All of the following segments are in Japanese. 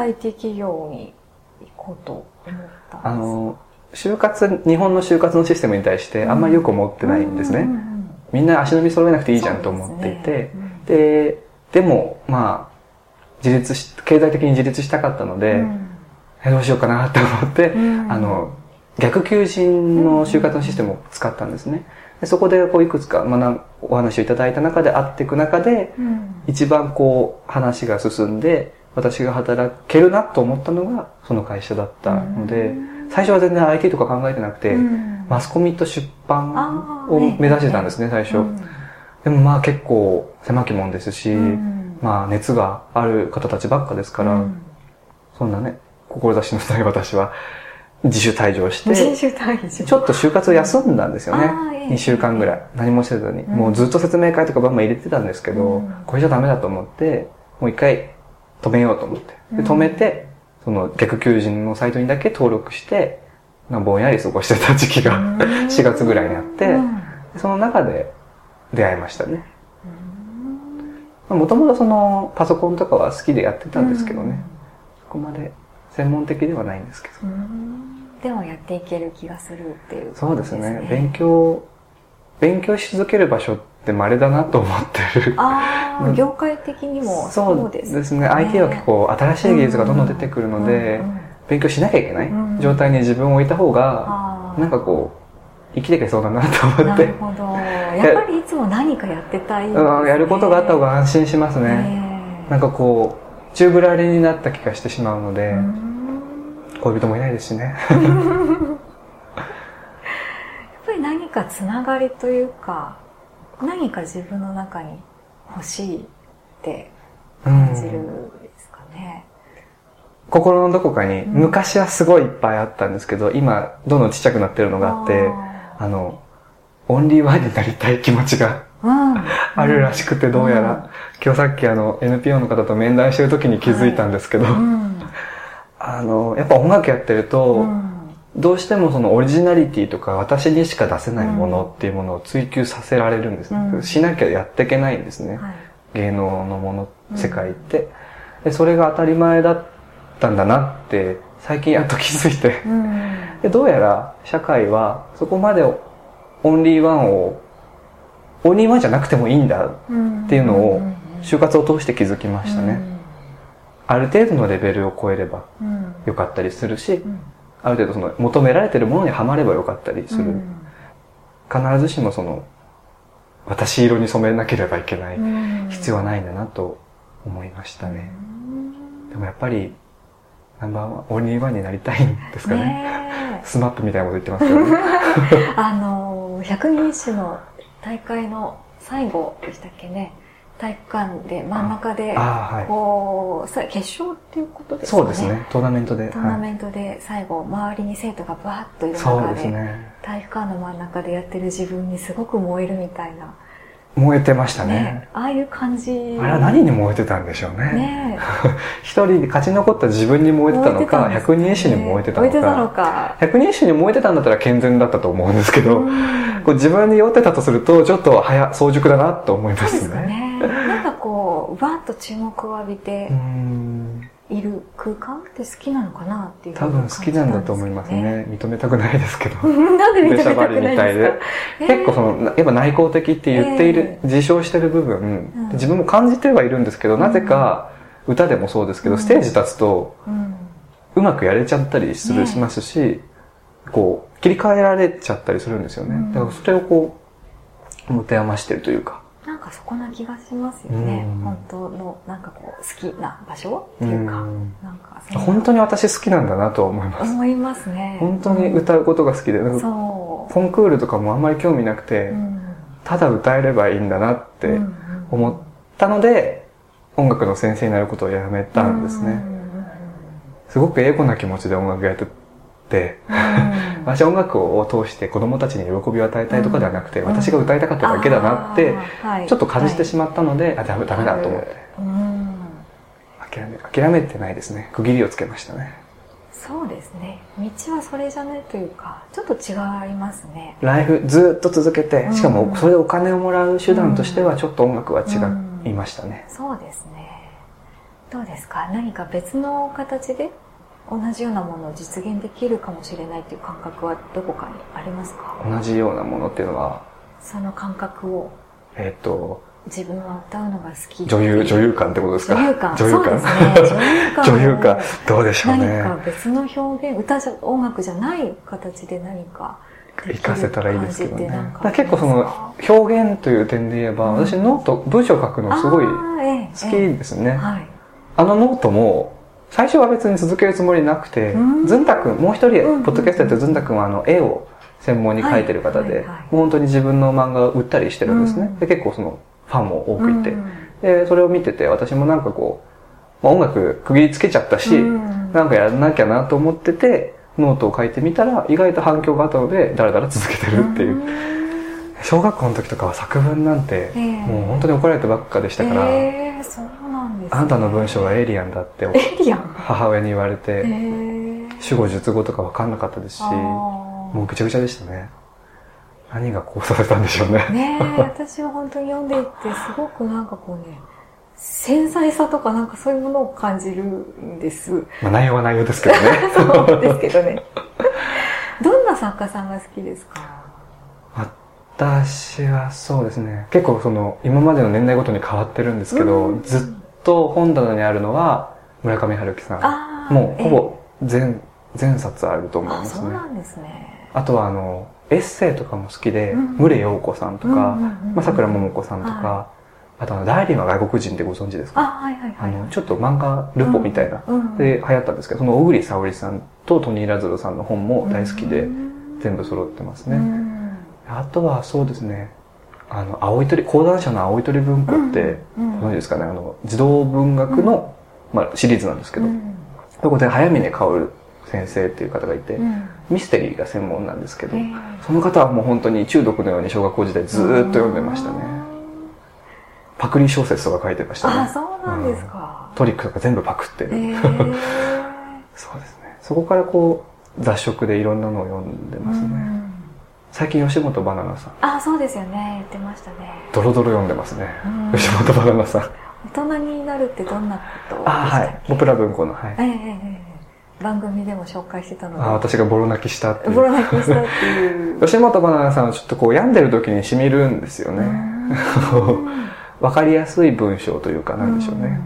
IT 企業に行こうと思ったんですか？あの、就活、日本の就活のシステムに対してあんまりよく思ってないんですね。うんうんみんな足並み揃えなくていいじゃんと思っていて、で,、でも、まあ、自立し、経済的に自立したかったので、うん。えどうしようかなって思って、うん。あの、逆求人の就活のシステムを使ったんですね。でそこでこういくつか学お話をいただいた中で会っていく中で、うん。一番こう話が進んで、私が働けるなと思ったのがその会社だったので、最初は全然 IT とか考えてなくて、うん。マスコミと出版を目指してたんですね、最初。うん。でもまあ結構狭き門ですし、うん。まあ熱がある方たちばっかですから、うん。そんなね、志のない私は自主退場して、ちょっと就活を休んだんですよね。あーええ。2週間ぐらい。何もせずに。うん。もうずっと説明会とかバンバン入れてたんですけど、うん。これじゃダメだと思って、もう一回止めようと思って。で、うん止めて、その逆求人のサイトにだけ登録して、まあぼんやり過ごしてた時期がうん4月ぐらいにあって、うんその中で出会いましたね。もともとそのパソコンとかは好きでやってたんですけどね。そこまで専門的ではないんですけど。うんでもやっていける気がするっていうそうですね。勉強、勉強し続ける場所って稀だなと思ってる。ああ、うん業界的にもそうですね。IT は結構新しい技術がどんどん出てくるので勉強しなきゃいけない。うん状態に自分を置いた方が、なんかこう、生きていけそうだなと思って。なる、ほど。やっぱりいつも何かやってたいやることがあった方が安心しますね。ねなんかこう、宙ぶらりんになった気がしてしまうので、うん。恋人もいないですしね。やっぱり何かつながりというか何か自分の中に欲しいって感じるですかね、心のどこかに、うん昔はすごいいっぱいあったんですけど、今、どんどんちっちゃくなってるのがあって、ああの、オンリーワンになりたい気持ちがーうん。あるらしくて、どうやら、今日さっきあの、NPO の方と面談してる時に気づいたんですけど、うん。あの、やっぱ音楽やってると、うんどうしてもそのオリジナリティとか私にしか出せないものっていうものを追求させられるんですね。うんしなきゃやっていけないんですね。はい芸能のもの、うん世界って。で、それが当たり前だったんだなって、最近やっと気づいて。うん で、どうやら社会はそこまでオンリーワンを、オンリーワンじゃなくてもいいんだっていうのを就活を通して気づきましたね。ある程度のレベルを超えればよかったりするし、うんある程度その求められてるものにはまればよかったりする。うん必ずしもその、私色に染めなければいけないうん必要はないんだなと思いましたね。でもやっぱり、ナンバーワン、オンリーワンになりたいんですかね。ねスマップみたいなこと言ってますけどね。え あの百人一首の大会の最後でしたっけね体育館で真ん中でああ、はい。こうさ決勝っていうことですかね？そうですね。トーナメントで。トーナはいメントで最後周りに生徒がバーッといる中でね。体育館の真ん中でやってる自分にすごく燃えるみたいな燃えてましたねね。ああいう感じあれは何に燃えてたんでしょうね？ね 一人で勝ち残った自分に燃えてたのか、燃えて百人一首に燃えてたの燃えてたのか。か百人一首に燃えてたんだったら健全だったと思うんですけど、うんこう自分に酔ってたとすると、ちょっと早、早熟だなと思いまそうですね。うバーッと注目を浴びている空間って好きなのかなっていう多分好きなんだと思いますね。認めたくないですけど。なんで認めたくないりみたいでですか。結構その、やっぱ内向的って言っている、え自称してる部分、うん。自分も感じてはいるんですけど、なぜか歌でもそうですけど、うん。ステージ立つとうまくやれちゃったりする、ねしますし、こう、切り替えられちゃったりするんですよね。うん。だからそれをこう、持て余してるというか。かそこな気がしますよね。うん。本当のなんかこう好きな場所っていうかうん。なんか本当に私好きなんだなと思います。思いますね。本当に歌うことが好きで、なんかそコンクールとかもあんまり興味なくてただ歌えればいいんだなってうん思ったので、音楽の先生になることをやめたんですね。すごくエゴな気持ちで音楽やってて、うん。私は音楽を通して子供たちに喜びを与えたいとかではなくて、うん。私が歌いたかっただけだなって、ちょっと感じてしまったので、あ、ダメダメだと思って、うん。諦め、諦めてないですね。区切りをつけましたね。そうですね。道はそれじゃないというかちょっと違いますね。ライフずっと続けてう、ん。しかもそれでお金をもらう手段としてはちょっと音楽は違いましたね。そうですね。どうですか？何か別の形で？同じようなものを実現できるかもしれないっていう感覚はどこかにありますか？同じようなものっていうのはその感覚を。えっ、と自分は歌うのが好き。女優女優感ってことですか？女優感。女優感。女優感。どうでしょうね。何か別の表現歌じゃ音楽じゃない形で何かできる活かせたらいいですけどね。結構その表現という点で言えば、うん私ノート文章を書くのすごいあ好きえですね、えはい。あのノートも最初は別に続けるつもりなくてうん。ずんたくんもう一人うんポッドキャストやってるずんたくんはあの絵を専門に描いてる方で、本当に自分の漫画を売ったりしてるんですね、うん。で結構そのファンも多くいて、うん。でそれを見てて私もなんかこう、まあ、音楽区切りつけちゃったし、うん。なんかやらなきゃなと思っててノートを書いてみたら意外と反響があったのでだらだら続けてるっていう、ん。小学校の時とかは作文なんて、ええ。もう本当に怒られてばっかでしたから、ええあなたの文章はエイリアンだってエイリアン？母親に言われて、ええ主語述語とか分かんなかったですしもうぐちゃぐちゃでしたね。何がこうさせたんでしょうね。ねえ私は本当に読んでいてすごくなんかこうね繊細さとかなんかそういうものを感じるんです。まあ内容は内容ですけどね。そうですけどね。どんな作家さんが好きですか？私はそうですね。結構その今までの年代ごとに変わってるんですけど、うん。ずっと本棚にあるのは村上春樹さん。もうほぼ全,、全冊あると思いあます。ねそうなんですね。あとはあのエッセイとかも好きでうん牟礼陽子さんとか、まあ、桜桃子さんとか、はあとあのダイリーは外国人ってご存知ですか？あはいはいはいあのちょっと漫画ルポみたいな、うんうんで流行ったんですけどその小栗沙織さんとトニー・ラズロさんの本も大好きで、うん。全部揃ってますうね、ん。あとはそうですねあの青い鳥講談社の青い鳥文庫って、うんご存知ですかねあの児童文学の、まあ、シリーズなんですけど、うんそこで早峰薫先生っていう方がいて、うんミステリーが専門なんですけど、ええその方はもう本当に中毒のように小学校時代ずーっと読んでましたね。パクリ小説とか書いてましたあね。そうなんですか、トリックとか全部パクってる。ええ そうですね。そこからこう、雑食でいろんなのを読んでますね。うん最近吉本バナナさん、あそうですよね言ってましたねドロドロ読んでますね。うん吉本バナナさん。大人になるってどんなことあ、はい。ポプラ文庫の、はい。ええええええ番組でも紹介してたのであ私がボロ泣きしたっていう。ボロ泣きしたっていう吉本バナナさんはちょっとこう病んでる時に染みるんですよね。わかりやすい文章というかなんでしょうね。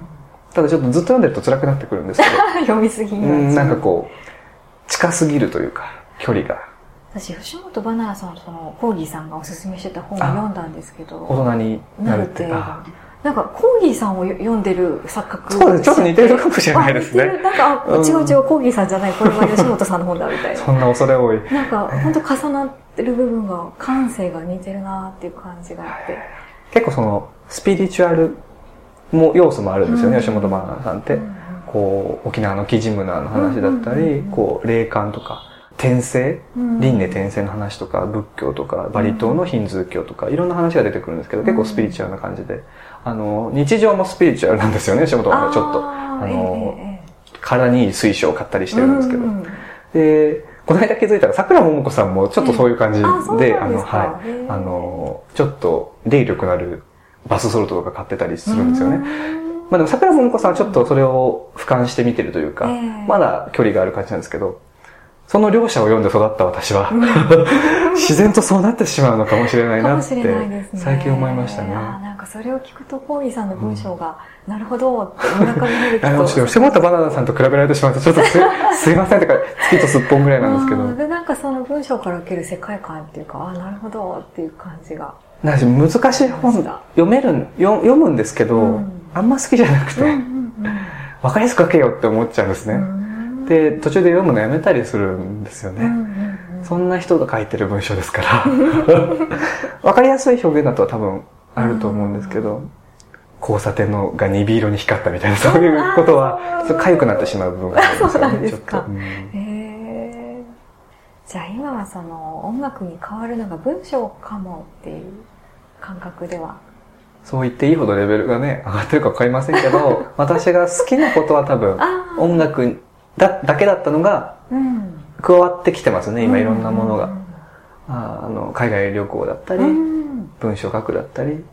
ただちょっとずっと読んでると辛くなってくるんですけど。読みすぎにうん、なんかうこう、近すぎるというか、距離が。私吉本バナナさんとそのコーギーさんがおすすめしてた本を読んだんですけど大人になるって。なるってあなんかコーギーさんを読んでる錯覚そうです。ちょっと似てるかもしれないですねなんか、違う違う、コーギーさんじゃない、これは吉本さんの本だみたいな。そんな恐れ多い。なんか、本当重なってる部分が、感性が似てるなっていう感じがあって。結構その、スピリチュアルも要素もあるんですよね、うん吉本バナナさんって。うんこう、沖縄のキジムナーの話だったりこう、霊感とか、転生？うん。輪廻転生の話とか、仏教とか、バリ島のヒンズー教とか、いろんな話が出てくるんですけど、結構スピリチュアルな感じで、あの、日常もスピリチュアルなんですよね、吉本はちょっと。あのええ体にいい水晶を買ったりしてええるんですけど。う。んで、この間気づいたら、桜桃子さんもちょっとそういう感じで、あの、はい。あの、ちょっと霊力のあるバスソルトとか買ってたりするんですよね。まあでも桜桃子さんはちょっとそれを俯瞰して見てるというか、ええ。まだ距離がある感じなんですけど、その両者を読んで育った私は、自然とそうなってしまうのかもしれないなって、ね。最近思いましたね。あーなんかそれを聞くと、コーギーさんの文章が、なるほどって、村上春樹あの、ちょっとバナナさんと比べられてしまうと、ちょっとすすいませんとか、月とすっぽんぐらいなんですけどで、なんかその文章から受ける世界観っていうか、ああ、なるほどっていう感じが。な難しい本読めるん、よ読むんですけど、うんあんま好きじゃなくて、うんうんわかりやすく書けよって思っちゃうんですね。うんで、途中で読むのやめたりするんですよね。うんうんうん。そんな人が書いてる文章ですから、わかりやすい表現だと多分あると思うんですけど、交差点のが鈍色に光ったみたいな、そういうことは、ちょっと痒くなってしまう部分があるんですよね。ちょっと。うんへえじゃあ今はその音楽に変わるのが文章かもっていう感覚では。そう言っていいほどレベルがね、上がってるかわかりませんけど、私が好きなことは多分、あ音楽だだけだったのがうん。加わってきてますね、今いろんなものが。うんああの海外旅行だったり、うん。文章書くだったり、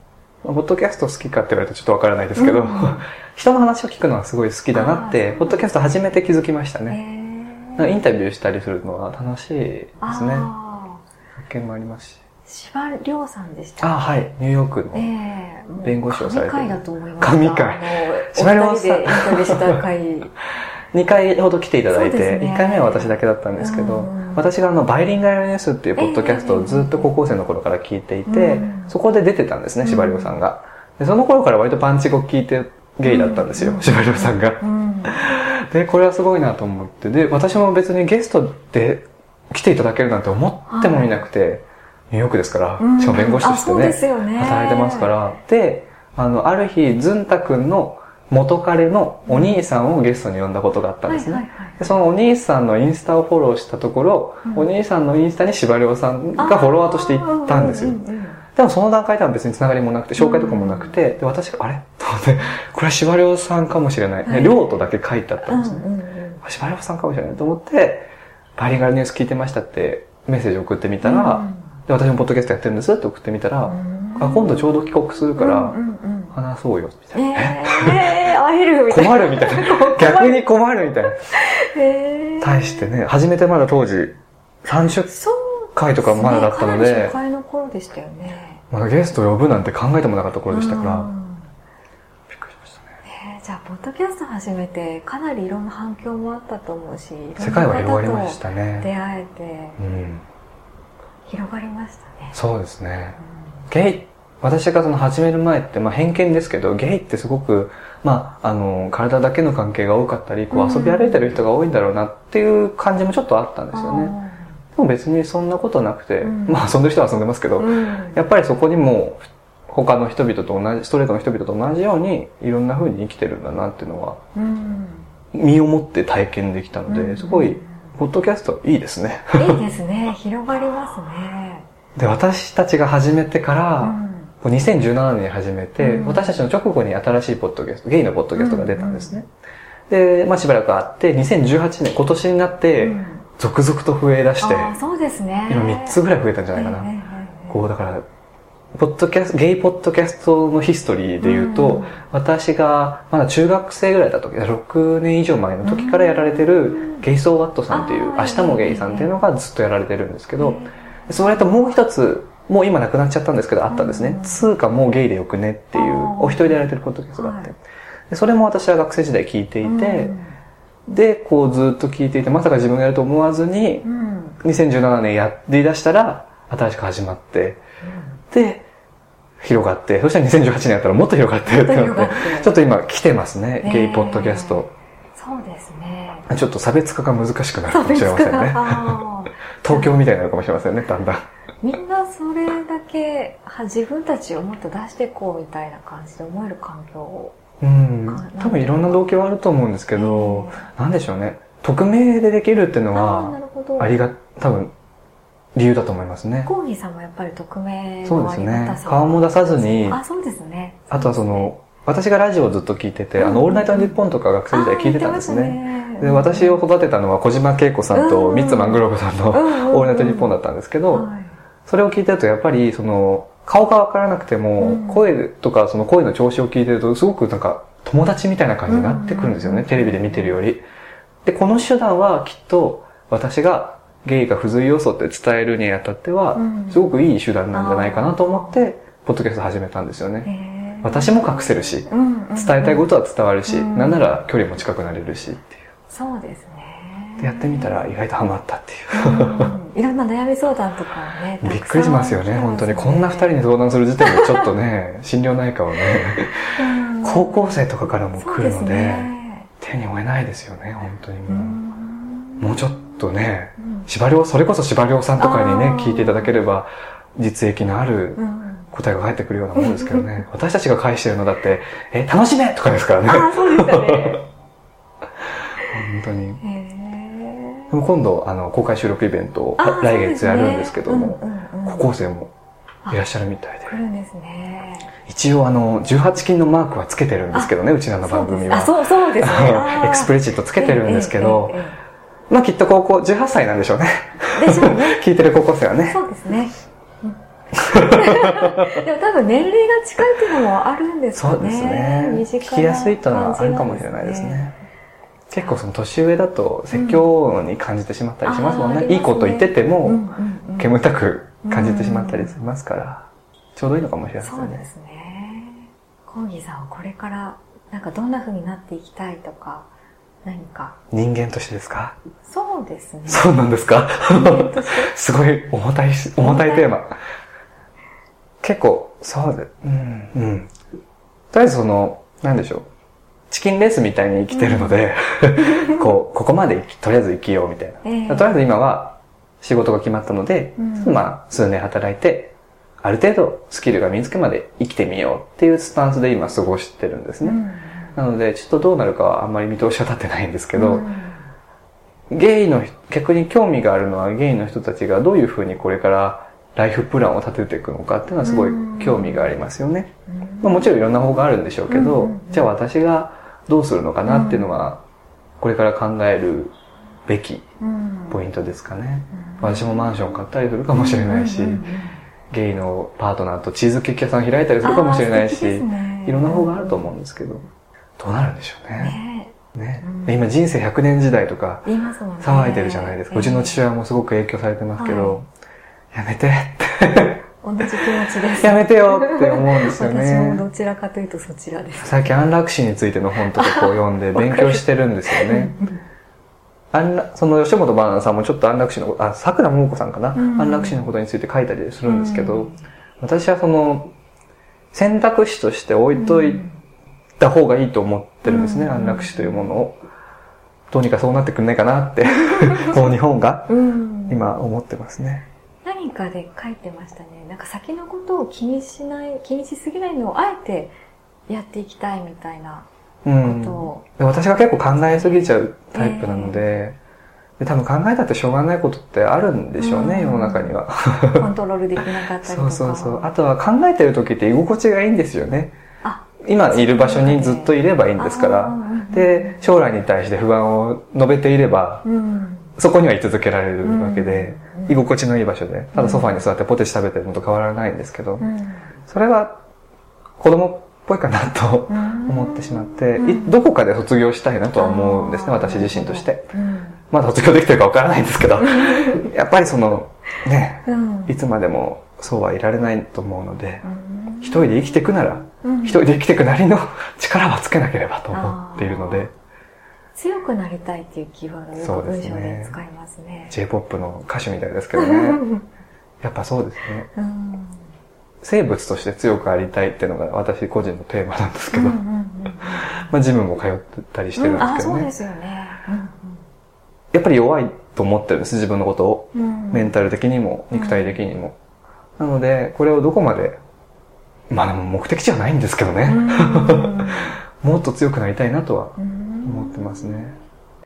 ポッドキャスト好きかって言われるとちょっとわからないですけど、うん 人の話を聞くのはすごい好きだなってポッドキャスト初めて気づきましたへね。インタビューしたりするのは楽しいですね。あ発見もありますし。ー司馬遼さんでしたあーはい。ニューヨークの。弁護士をされてる神回だと思いました。神回あの司馬遼さんインタビューした回。2回ほど来ていただいて、ね。1回目は私だけだったんですけど、うん。私があの、バイリンガルニュースっていうポッドキャストをずっと高校生の頃から聞いていて、うんそこで出てたんですね、うん司馬遼さん。が。でその頃から割とパンチ語聞いてゲイだったんですよ、うん。司馬遼さんが。うん。で、これはすごいなと思って、で、私も別にゲストで来ていただけるなんて思ってもいなくて、ニューヨークですから、うん。しかも弁護士としてね、ね。働いてますから、で、あの、ある日、ズンタ君の元彼のお兄さんをゲストに呼んだことがあったんですね。でそのお兄さんのインスタをフォローしたところ、うん。お兄さんのインスタに司馬遼さんがフォロワーとして行ったんですよ。う。んうんうん。でもその段階では別につながりもなくて、紹介とかもなくて、で私が、あれ？と思って、これは司馬遼さんかもしれない。はい。ね、遼とだけ書いてあったんですね。司馬遼さんかもしれないと思って、バイリンガルニュース聞いてましたってメッセージ送ってみたら、で私もポッドキャストやってるんですって送ってみたら、うん。あ今度ちょうど帰国するから、うんうんうん話そうよ、みたいな。えー、会えるみたいな。困るみたいな。逆に困るみたいな。えー対してね、初めてまだ当時、30そう回とかまだだったのでね初、回の頃でしたよね。まだゲスト呼ぶなんて考えてもなかった頃でしたから、うんびっくりしましたね。えーじゃあ、ポッドキャスト始めて、かなりいろんな反響もあったと思うし、世界は広がりましたね。出会えて、うん。広がりましたね。そうですね。ゲイ、私がその始める前って、まあ偏見ですけど、ゲイってすごく、まあ、あの、体だけの関係が多かったり、こううん遊び歩いてる人が多いんだろうなっていう感じもちょっとあったんですよね。でも別にそんなことなくて、うんまあ遊んでる人は遊んでますけど、うんやっぱりそこにも他の人々と同じ、ストレートの人々と同じようにいろんな風に生きてるんだなっていうのはうん身をもって体験できたので、うんすごい、ポッドキャストいいですね。いいですね。広がりますね。で、私たちが始めてから、うんこう2017年に始めて、うん。私たちの直後に新しいポッドキャスト、ゲイのポッドキャストが出たんですね。で、まあしばらくあって、2018年、今年になってう、ん。続々と増え出して、そうですね。今3つぐらい増えたんじゃないかな。こう、だから、ポッドキャスト、ゲイポッドキャストのヒストリーで言うと、うん。私がまだ中学生ぐらいだった時、6年以上前の時からやられてる、ゲイソーワットさんっていう、明日もゲイさんっていうのがずっとやられてるんですけど、えそれともう一つ、もう今なくなっちゃったんですけど、あったんですねう。んつうかもうゲイでよくねっていうお一人でやられてるポッドキャストがあってはい。でそれも私は学生時代聞いていて、うんで、こうずっと聞いていて、まさか自分がやると思わずにう、ん2017年やり出したら、新しく始まって、で、広がって、そしたら2018年やったらもっと広がってってなってて、ちょっと今来てますね、ねゲイポッドキャスト。そうですね。ちょっと差別化が難しくなるかもしれませんね。東京みたいになるかもしれませんね、だんだん。みんなそれだけは自分たちをもっと出していこうみたいな感じで思える環境を。うん。多分いろんな動機はあると思うんですけど、なんでしょうね。匿名でできるっていうのは。ありが、多分、理由だと思いますね。コーギーさんもやっぱり匿名そうですねのありがた。さ顔も出さずに、あ、そうですね。あとはその、私がラジオをずっと聞いてて、あの、オールナイトニッポンとか学生時代聞いてたんですね。ねで、私を育てたのは小島恵子さんとうんミッツマングローブさんのオールナイトニッポンだったんですけど、はいそれを聞いてるとやっぱりその、顔がわからなくてもうん、声とかその声の調子を聞いてると、すごくなんか友達みたいな感じになってくるんですよね、うんテレビで見てるより。で、この手段はきっと私がゲイが不随要素って伝えるにあたってはうん、すごくいい手段なんじゃないかなと思って、ポッドキャスト始めたんですよね。私も隠せるし、伝えたいことは伝わるし、うんなんなら距離も近くなれるしっていう。そうですね。でやってみたら意外とハマったっていう。うんいろんな悩み相談とかね。びっくりしますよね、本当に。こんな二人に相談する時点でちょっとね、心療内科はね、高校生とかからも来るので、ね手に負えないですよね、本当にうもう。んもうちょっとね、うん司馬遼、それこそ司馬遼さんとかにね聞いていただければ、実益のあるうん答えが返ってくるようなもんですけどね。私たちが返してるのだって、え、楽しめとかですからね。ああ、そうでしたね。本当に。へー今度、あの、公開収録イベントを来月やるんですけども、そうですねうんうんうん高校生もいらっしゃるみたいで。来るんですね。一応あの、18金のマークはつけてるんですけどね、うちらの番組は。あ、そうそうですね。エクスプレチットつけてるんですけどえええええまあきっと高校、18歳なんでしょうね。えでしょうね。聞いてる高校生はね。そうですね。でも多分年齢が近いっていうのもあるんですかね。そうですね。聞きやすいというのはあるかもしれないですね。結構その年上だと説教に感じてしまったりしますもんね。いいこと言ってても、煙たく感じてしまったりしますから、ちょうどいいのかもしれないですね。そうですね。コーギーさんはこれからなんかどんな風になっていきたいとか、何か。人間としてですか？そうですね。そうなんですか？すごい重たい、重たいテーマ。結構、そうで、うん、うん。とりあえずその、なんでしょう。チキンレースみたいに生きてるので、うん、こう、ここまでとりあえず生きようみたいな。えー、とりあえず今は仕事が決まったので、うん、まあ、数年働いて、ある程度スキルが身につくまで生きてみようっていうスタンスで今過ごしてるんですね。うん。なので、ちょっとどうなるかはあんまり見通しは立ってないんですけど、うん、ゲイの、逆に興味があるのはゲイの人たちがどういうふうにこれからライフプランを立てていくのかっていうのはすごい興味がありますよね。まあ、もちろんいろんな方があるんでしょうけど、じゃあ私がどうするのかなっていうのは、これから考えるべきポイントですかね。私もマンション買ったりするかもしれないし、ゲイのパートナーとチーズケーキ屋さん開いたりするかもしれないし、ね、いろんな方があると思うんですけど。どうなるんでしょうね。ねね、うん、今人生100年時代とか騒いでるじゃないですか。うちの父親もすごく影響されてますけど、やめてって同じ気持ちです。やめてよって思うんですよね。私もどちらかというとそちらです。最近安楽死についての本とかこう読んで 勉強してるんですよね。その吉本バナナさんもちょっと安楽死のあ、桜桃子さんかな、うん、安楽死のことについて書いたりするんですけど、うん、私はその選択肢として置いといた方がいいと思ってるんですね、安楽死というものを。どうにかそうなってくんないかなって この日本が、今思ってますね。何かで書いてましたね。なんか先のことを気にしない、気にしすぎないのをあえてやっていきたいみたいなことを。うん、私が結構考えすぎちゃうタイプなので、えー、で多分考えたってしょうがないことってあるんでしょうね、うん、世の中には。コントロールできなかったりとか。そうそうそう。あとは考えてる時って居心地がいいんですよね。今いる場所にずっといればいいんですから、で、将来に対して不安を述べていれば、そこには居続けられるわけで、居心地のいい場所で、ただソファに座ってポテチ食べてるのと変わらないんですけど、それは子供っぽいかなと 思ってしまって、どこかで卒業したいなとは思うんですね、私自身として。まだ卒業できてるかわからないんですけど、やっぱりその、ね、いつまでもそうはいられないと思うので、一人で生きていくなら、一人で生きていくなりの力はつけなければと思っているので。強くなりたいっていうキーワードをよく文章で使いますね。J-POP の歌手みたいですけどね。やっぱそうですね。生物として強くありたいっていうのが私個人のテーマなんですけど、まあジムも通ってたりしてるんですけどね。そうですよね。やっぱり弱いと思ってるんです、自分のことを。メンタル的にも、肉体的にも。なので、これをどこまでまあでも目的じゃないんですけどね。もっと強くなりたいなとは思ってますね。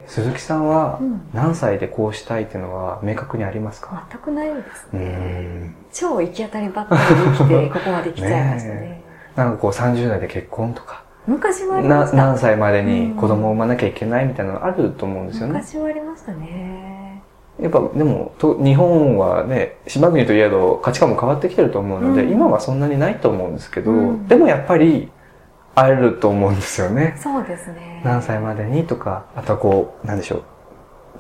鈴木さんは何歳でこうしたいっていうのは明確にありますか？全くないですね。超行き当たりばったりできて、ここまで来ちゃいましたね。ねなんかこう30代で結婚とか。昔はありました何歳までに子供を産まなきゃいけないみたいなのあると思うんですよね。昔はありましたね。やっぱでもと日本はね島国といえど価値観も変わってきてると思うので、うん、今はそんなにないと思うんですけど、うん、でもやっぱり会えると思うんですよね。そうですね。何歳までにとか、あとはこう、なんでしょう。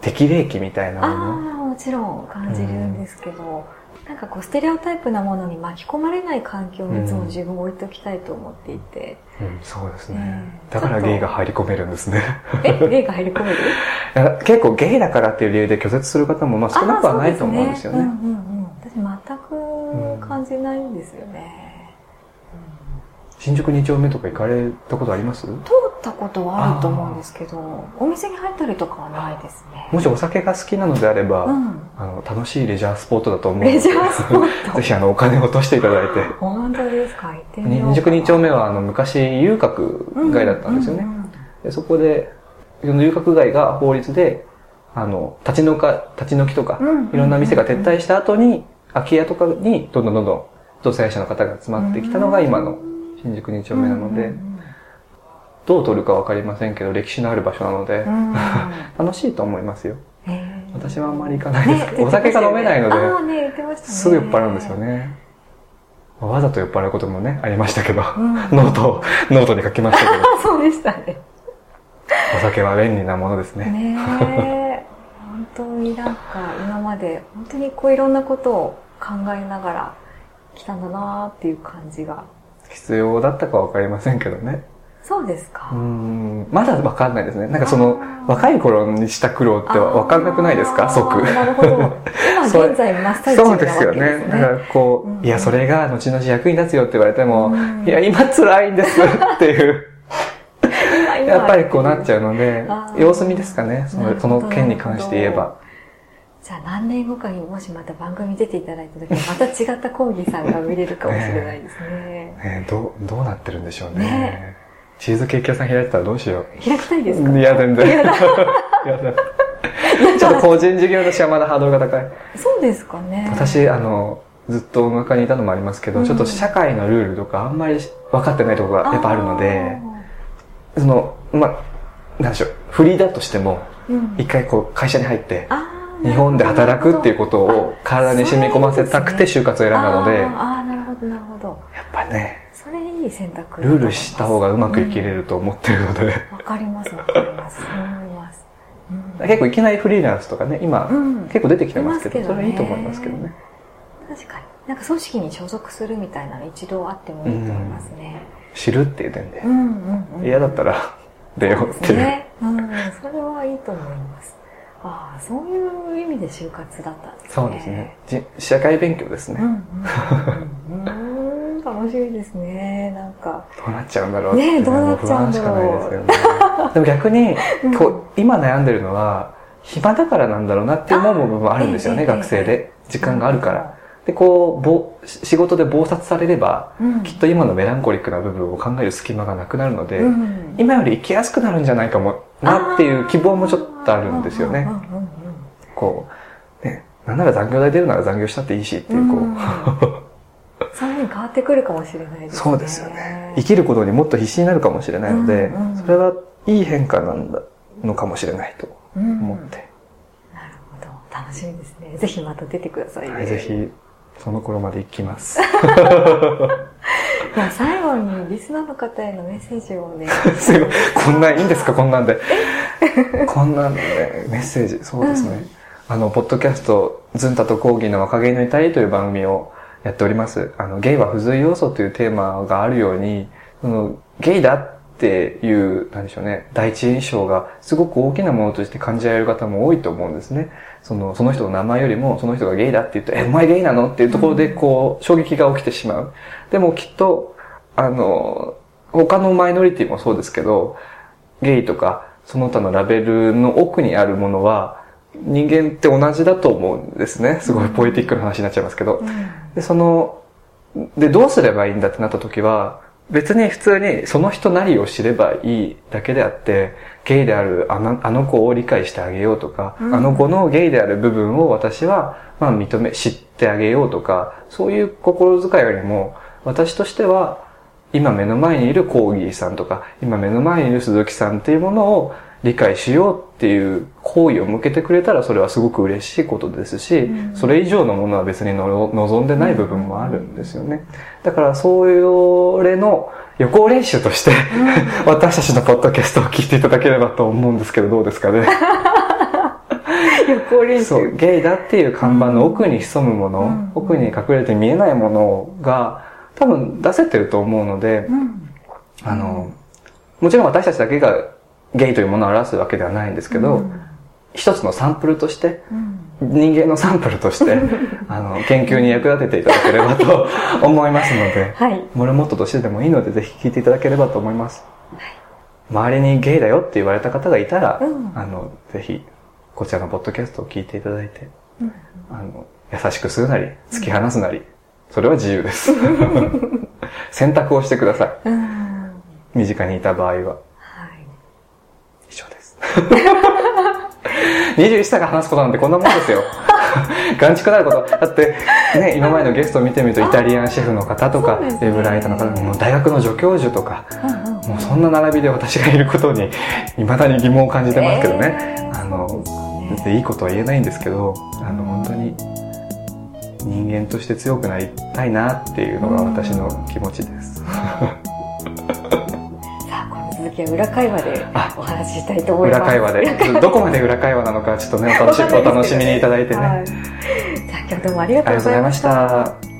適齢期みたいなもの。ああ、もちろん感じるんですけど、うん、なんかこう、ステレオタイプなものに巻き込まれない環境にいつも自分を置いておきたいと思っていて。うん、そうですね。だからゲイが入り込めるんですね。えゲイが入り込める？結構ゲイだからっていう理由で拒絶する方もまあ少なくはないと思うんですよね。ねうんうんうん、私全く感じないんですよね。新宿2丁目とか行かれたことあります？通ったことはあると思うんですけど、お店に入ったりとかはないですね。もしお酒が好きなのであれば、うん、あの楽しいレジャースポットだと思うので。レジャースポット ぜひあのお金を落としていただいて。本当ですか？行ってみよう新宿2丁目はあの昔遊郭街だったんですよね。でそこで、その遊郭街が法律で、あの、立ち退か、立ち退きとか、いろんな店が撤退した後に、空き家とかにどんどんどんどん同性愛者の方が集まってきたのが今の新宿2丁目なので、どう取るかわかりませんけど、歴史のある場所なので、楽しいと思いますよ。私はあんまり行かないですけど、お酒が飲めないので、すぐ酔っ払うんですよね。わざと酔っ払うこともね、ありましたけど、うんノートを、ノートに書きましたけど、あ そうでしたね。お酒は便利なものですね。ねえ。本当になんか今まで本当にこういろんなことを考えながら来たんだなっていう感じが。必要だったかわかりませんけどね。そうですか。うーん、まだわかんないですね。なんかその、若い頃にした苦労ってわかんなくないですか？即。なるほど。今そう現在真っ最中なわけそうですよね。ですだからね。こう、うんいや、それが後々役に立つよって言われても、うんいや、今辛いんですっていう、やっぱりこうなっちゃうので様子見ですかね。その、その件に関して言えば。じゃあ何年後かにもしまた番組出ていただいた時にまた違ったコーギーさんが見れるかもしれないですね。ねどう、どうなってるんでしょうね。ねチーズケーキ屋さん開いてたらどうしよう。開きたいですか？いや、全然。いやだ ちょっと個人事業としてはまだハードルが高い。そうですかね。私、あの、ずっと音楽家にいたのもありますけど、うんちょっと社会のルールとかあんまり分かってないところがやっぱあるので、あその、まあ、なんでしょう、フリーだとしても、ー、うん一回こう会社に入って、あー日本で働くっていうことを体に染み込ませたくて就活を選んだので、やっあーあー、なるほど、なるほど。ぱりね、それいい選択ルールした方がうまく生きれると思ってるので、わかります、わかります。そう思います。うん結構いきなりフリーランスとかね、今、うん結構出てきてますけど、それはいいと思いますけどね。確かに。なんか組織に所属するみたいなの一度あってもいいと思いますね。知るっていう点でう、んうんうん。嫌だったら出ようっていう。ね。うん、それはいいと思います。ああ、そういう意味で就活だったんですね。そうですね。じ社会勉強ですね。うんうんうんうん。うーん、楽しみですね。なんか。どうなっちゃうんだろうねえどうなっちゃうんだろう不安しかないでね。でも逆に、うんこう、今悩んでるのは、暇だからなんだろうなって思う部分もあるんですよね、学生で。時間があるから。。で、こう、ぼ仕事で忙殺されれば、うん。きっと今のメランコリックな部分を考える隙間がなくなるので、うん、今より生きやすくなるんじゃないかもなっていう希望もちょっとあるんですよねうん。うんうんうんこう、ね、なんなら残業代出るなら残業したっていいしっていう、こう、うんそういうふうに変わってくるかもしれないですね。そうですよね。生きることにもっと必死になるかもしれないので、うんうんそれはいい変化なんだのかもしれないとうん思って、なるほど。楽しみですね。ぜひまた出てくださいね。はい、ぜひその頃まで行きます。じゃあ最後にリスナーの方へのメッセージをね。すごい。こんなんいいんですかこんなんで。こんなんで、ね、メッセージ。そうですね。あの、ポッドキャスト、ズンタと講義の若気の至りという番組をやっております。あの、ゲイは不随要素というテーマがあるように、その、ゲイだっていう、なんでしょうね、第一印象がすごく大きなものとして感じられる方も多いと思うんですね。その、その人の名前よりも、その人がゲイだって言って、え、お前ゲイなのっていうところで、こう、衝撃が起きてしまう。でもきっと、あの、他のマイノリティもそうですけど、ゲイとか、その他のラベルの奥にあるものは、人間って同じだと思うんですね。すごいポエティックな話になっちゃいますけど。うんで、その、で、どうすればいいんだってなった時は、別に普通にその人なりを知ればいいだけであって、ゲイであるあのあの子を理解してあげようとか、うん。あの子のゲイである部分を私は、まあ認め、知ってあげようとか、そういう心遣いよりも、私としては、今目の前にいるコーギーさんとか、今目の前にいる鈴木さんっていうものを理解しようっていう行為を向けてくれたらそれはすごく嬉しいことですし、うんそれ以上のものは別にの望んでない部分もあるんですよね。だからそういうれの予行練習として、私たちのポッドキャストを聞いていただければと思うんですけどどうですかね？予行練習。そう、ゲイだっていう看板の奥に潜むもの、うん奥に隠れて見えないものが多分出せてると思うので、うん。あの、もちろん私たちだけがゲイというものを表すわけではないんですけど、うん一つのサンプルとして、うん人間のサンプルとして、あの、研究に役立てていただければと 思いますので、はい。モルモットとしてでもいいので、ぜひ聞いていただければと思います。周りにゲイだよって言われた方がいたら、うんあの、ぜひ、こちらのポッドキャストを聞いていただいて、うんあの、優しくするなり、突き放すなり、それは自由です。選択をしてください。うん。身近にいた場合は。はい。以上です。21歳が話すことなんてこんなもんですよ。眼畜なること。だって、ね、今までのゲストを見てみると、イタリアンシェフの方とか、ウェブライターの方、もう大学の助教授とか、うんうんもうそんな並びで私がいることに、未だに疑問を感じてますけどね。えーあの別にいいことは言えないんですけど、あの、本当に、人間として強くなりたいなっていうのが私の気持ちです。続きは裏会話でお話ししたいと思います。裏会話で。どこまで裏会話なのか、ちょっとね、お楽し,、お楽しみにいただいてね。はい、じゃあ今日どうもありがとうございました。